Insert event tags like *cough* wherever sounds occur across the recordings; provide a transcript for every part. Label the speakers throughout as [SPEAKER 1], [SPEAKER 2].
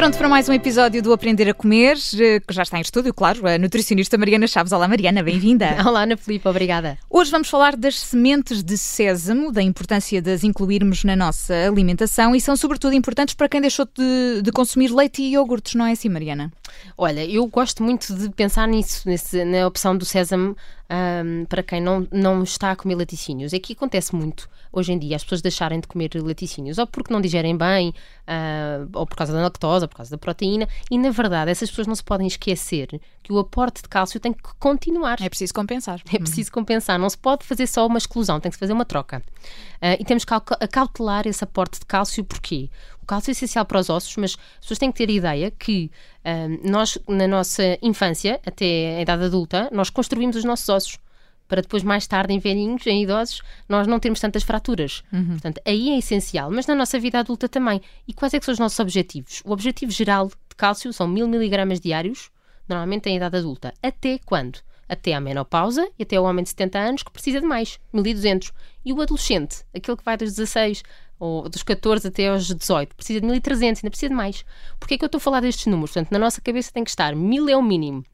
[SPEAKER 1] pronto para mais um episódio do Aprender a Comer, eh, que já está em estúdio, claro, a nutricionista Mariana Chaves. Olá, Mariana, bem-vinda. *laughs*
[SPEAKER 2] Olá, Ana Filipe, obrigada.
[SPEAKER 1] Hoje vamos falar das sementes de sésamo, da importância de as incluirmos na nossa alimentação e são sobretudo importantes para quem deixou de, de consumir leite e iogurtes, não é assim, Mariana?
[SPEAKER 2] Olha, eu gosto muito de pensar nisso, nesse, na opção do sésamo um, para quem não, não está a comer laticínios. É que acontece muito hoje em dia as pessoas deixarem de comer laticínios, ou porque não digerem bem, uh, ou por causa da lactose, ou por causa da proteína, e na verdade essas pessoas não se podem esquecer que o aporte de cálcio tem que continuar.
[SPEAKER 1] É preciso compensar.
[SPEAKER 2] É preciso compensar, não se pode fazer só uma exclusão, tem que se fazer uma troca. Uh, e temos que acautelar esse aporte de cálcio, porquê? O cálcio é essencial para os ossos, mas as pessoas têm que ter a ideia que uh, nós, na nossa infância, até a idade adulta, nós construímos os nossos ossos para depois, mais tarde, em velhinhos, em idosos, nós não termos tantas fraturas. Uhum. Portanto, aí é essencial, mas na nossa vida adulta também. E quais é que são os nossos objetivos? O objetivo geral de cálcio são mil miligramas diários, normalmente em idade adulta. Até quando? Até à menopausa e até o homem de 70 anos que precisa de mais, 1200. E o adolescente, aquele que vai dos 16 ou dos 14 até aos 18, precisa de 1300, ainda precisa de mais. Porquê é que eu estou a falar destes números? Portanto, na nossa cabeça tem que estar 1000 é o mínimo.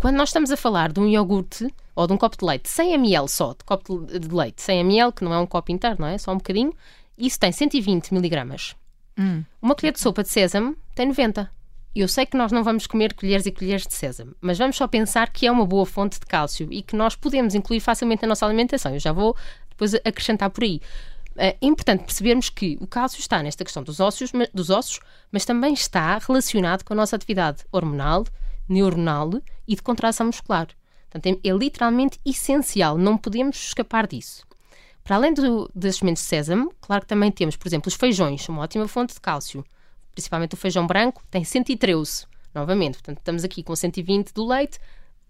[SPEAKER 2] Quando nós estamos a falar de um iogurte ou de um copo de leite, 100 ml só, de copo de leite, 100 ml, que não é um copo inteiro, não é? Só um bocadinho, isso tem 120 miligramas. Hum. Uma colher de sopa de sésamo tem 90. Eu sei que nós não vamos comer colheres e colheres de sésamo, mas vamos só pensar que é uma boa fonte de cálcio e que nós podemos incluir facilmente na nossa alimentação. Eu já vou depois acrescentar por aí. É importante percebermos que o cálcio está nesta questão dos ossos, dos ossos, mas também está relacionado com a nossa atividade hormonal, neuronal e de contração muscular. Portanto, é, é literalmente essencial, não podemos escapar disso. Para além do, das sementes de sésamo, claro que também temos, por exemplo, os feijões, uma ótima fonte de cálcio. Principalmente o feijão branco, tem 113, novamente. Portanto, estamos aqui com 120 do leite,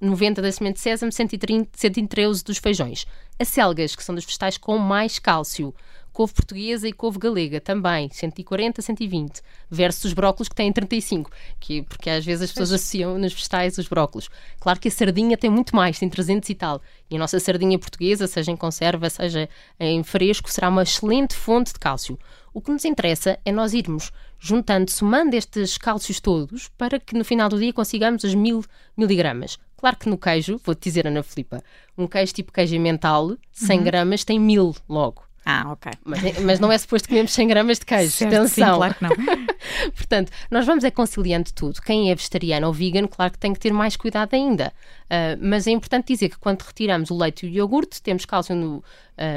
[SPEAKER 2] 90 da semente de sésamo, 130, 113 dos feijões. As selgas, que são dos vegetais com mais cálcio couve portuguesa e couve galega também, 140, 120, versus os brócolos que têm 35, que, porque às vezes as pessoas associam nos vegetais os brócolos. Claro que a sardinha tem muito mais, tem 300 e tal. E a nossa sardinha portuguesa, seja em conserva, seja em fresco, será uma excelente fonte de cálcio. O que nos interessa é nós irmos juntando, somando estes cálcios todos, para que no final do dia consigamos os mil miligramas. Claro que no queijo, vou-te dizer, Ana Filipa, um queijo tipo queijo mental, 100 uhum. gramas, tem mil logo.
[SPEAKER 1] Ah, ok.
[SPEAKER 2] Mas, mas, não é suposto comermos 100 gramas de queijo. Certo, Atenção.
[SPEAKER 1] Sim, claro que não. *laughs*
[SPEAKER 2] Portanto, nós vamos é conciliando tudo. Quem é vegetariano ou vegan, claro que tem que ter mais cuidado ainda. Uh, mas é importante dizer que quando retiramos o leite e o iogurte, temos cálcio no, uh,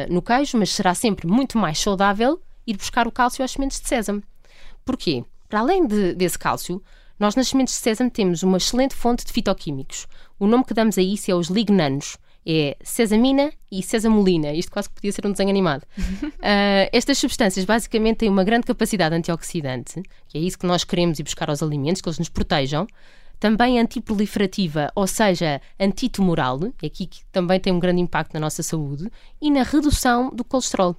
[SPEAKER 2] no queijo, mas será sempre muito mais saudável ir buscar o cálcio às sementes de sésamo. Porquê? Para além de, desse cálcio, nós nas sementes de sésamo temos uma excelente fonte de fitoquímicos. O nome que damos a isso é os lignanos é sesamina e sesamolina. Isto quase que podia ser um desenho animado. uh, *laughs* estas substâncias basicamente têm uma grande capacidade antioxidante, que é isso que nós queremos ir buscar aos alimentos, que eles nos protejam. Também antiproliferativa, ou seja, antitumoral, aqui que também tem um grande impacto na nossa saúde, e na redução do colesterol.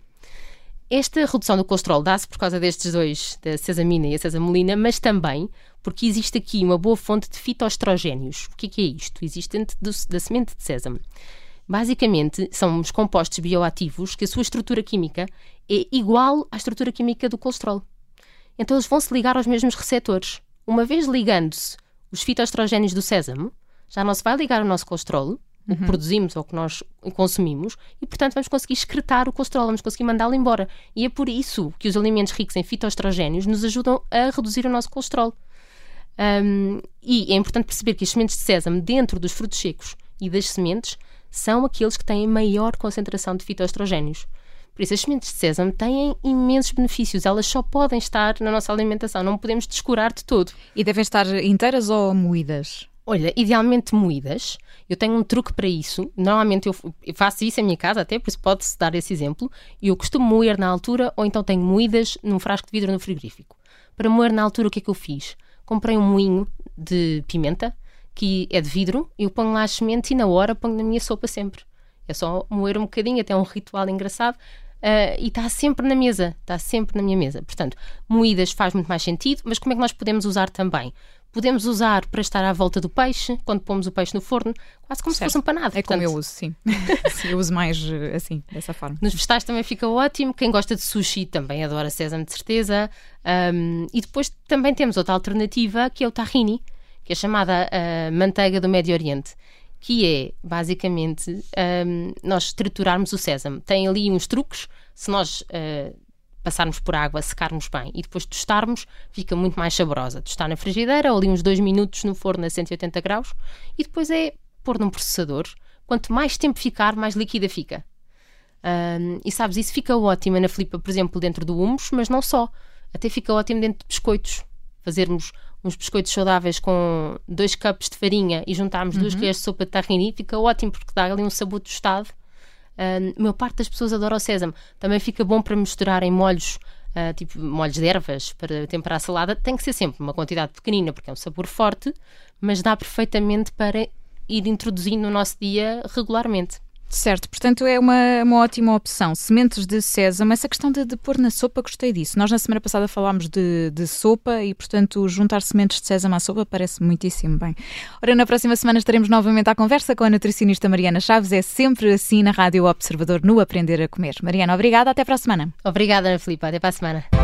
[SPEAKER 2] Esta redução do colesterol dá-se por causa destes dois, da sesamina e a sesamolina, mas também porque existe aqui uma boa fonte de fitoestrogénios. O que é, que é isto? Existe do, da semente de sésamo. Basicamente, são os compostos bioativos que a sua estrutura química é igual à estrutura química do colesterol. Então, eles vão se ligar aos mesmos receptores. Uma vez ligando-se os fitoestrogénios do sésamo, já não se vai ligar ao nosso colesterol, uhum. o que uhum. produzimos ou o que nós consumimos, e portanto vamos conseguir excretar o colesterol, vamos conseguir mandá-lo embora. E é por isso que os alimentos ricos em fitoestrogénios nos ajudam a reduzir o nosso colesterol. Um, e é importante perceber que as sementes de sésamo, dentro dos frutos secos e das sementes, são aqueles que têm maior concentração de fitoestrogénios. Por isso, as sementes de sésamo têm imensos benefícios. Elas só podem estar na nossa alimentação, não podemos descurar de todo.
[SPEAKER 1] E devem estar inteiras ou moídas?
[SPEAKER 2] Olha, idealmente moídas. Eu tenho um truque para isso. Normalmente eu faço isso em minha casa, até por isso pode-se dar esse exemplo. Eu costumo moer na altura, ou então tenho moídas num frasco de vidro no frigorífico. Para moer na altura, o que é que eu fiz? Comprei um moinho de pimenta, que é de vidro, eu ponho lá as sementes e na hora ponho na minha sopa sempre. É só moer um bocadinho, até um ritual engraçado. Uh, e está sempre na mesa, está sempre na minha mesa. Portanto, moídas faz muito mais sentido, mas como é que nós podemos usar também? Podemos usar para estar à volta do peixe, quando pomos o peixe no forno, quase como certo. se fosse um panado.
[SPEAKER 1] É Portanto, como eu uso, sim. *laughs* sim. Eu uso mais eh, assim, dessa forma.
[SPEAKER 2] Nos vegetais também fica ótimo. Quem gosta de sushi também adora sésamo, de certeza. Um, e depois também temos outra alternativa, que é o tahini, que é chamada uh, manteiga do Médio Oriente que é basicamente um, nós triturarmos o sésamo. Tem ali uns truques, se nós uh, passarmos por água, secarmos bem e depois tostarmos, fica muito mais saborosa. Tostar na frigideira ou ali uns dois minutos no forno a 180 graus e depois é pôr num processador. Quanto mais tempo ficar, mais líquida fica. Um, e sabes, isso fica ótimo na flipa, por exemplo, dentro do humus, mas não só. Até fica ótimo dentro de biscoitos. Fazermos uns biscoitos saudáveis com dois cupos de farinha e juntarmos uhum. duas colheres de sopa de tahini, fica ótimo porque dá ali um sabor tostado a maior parte das pessoas adora o sésamo. Também fica bom para misturar em molhos, uh, tipo molhos de ervas, para temperar a salada. Tem que ser sempre uma quantidade pequenina, porque é um sabor forte, mas dá perfeitamente para ir introduzindo no nosso dia regularmente.
[SPEAKER 1] Certo, portanto é uma, uma ótima opção. Sementes de sésamo, essa questão de, de pôr na sopa, gostei disso. Nós na semana passada falámos de, de sopa e, portanto, juntar sementes de sésamo à sopa parece muitíssimo bem. Ora, na próxima semana estaremos novamente à conversa com a nutricionista Mariana Chaves. É sempre assim na Rádio Observador, no Aprender a Comer. Mariana, obrigada. Até para a semana.
[SPEAKER 2] Obrigada, Ana Filipe. Até para a semana.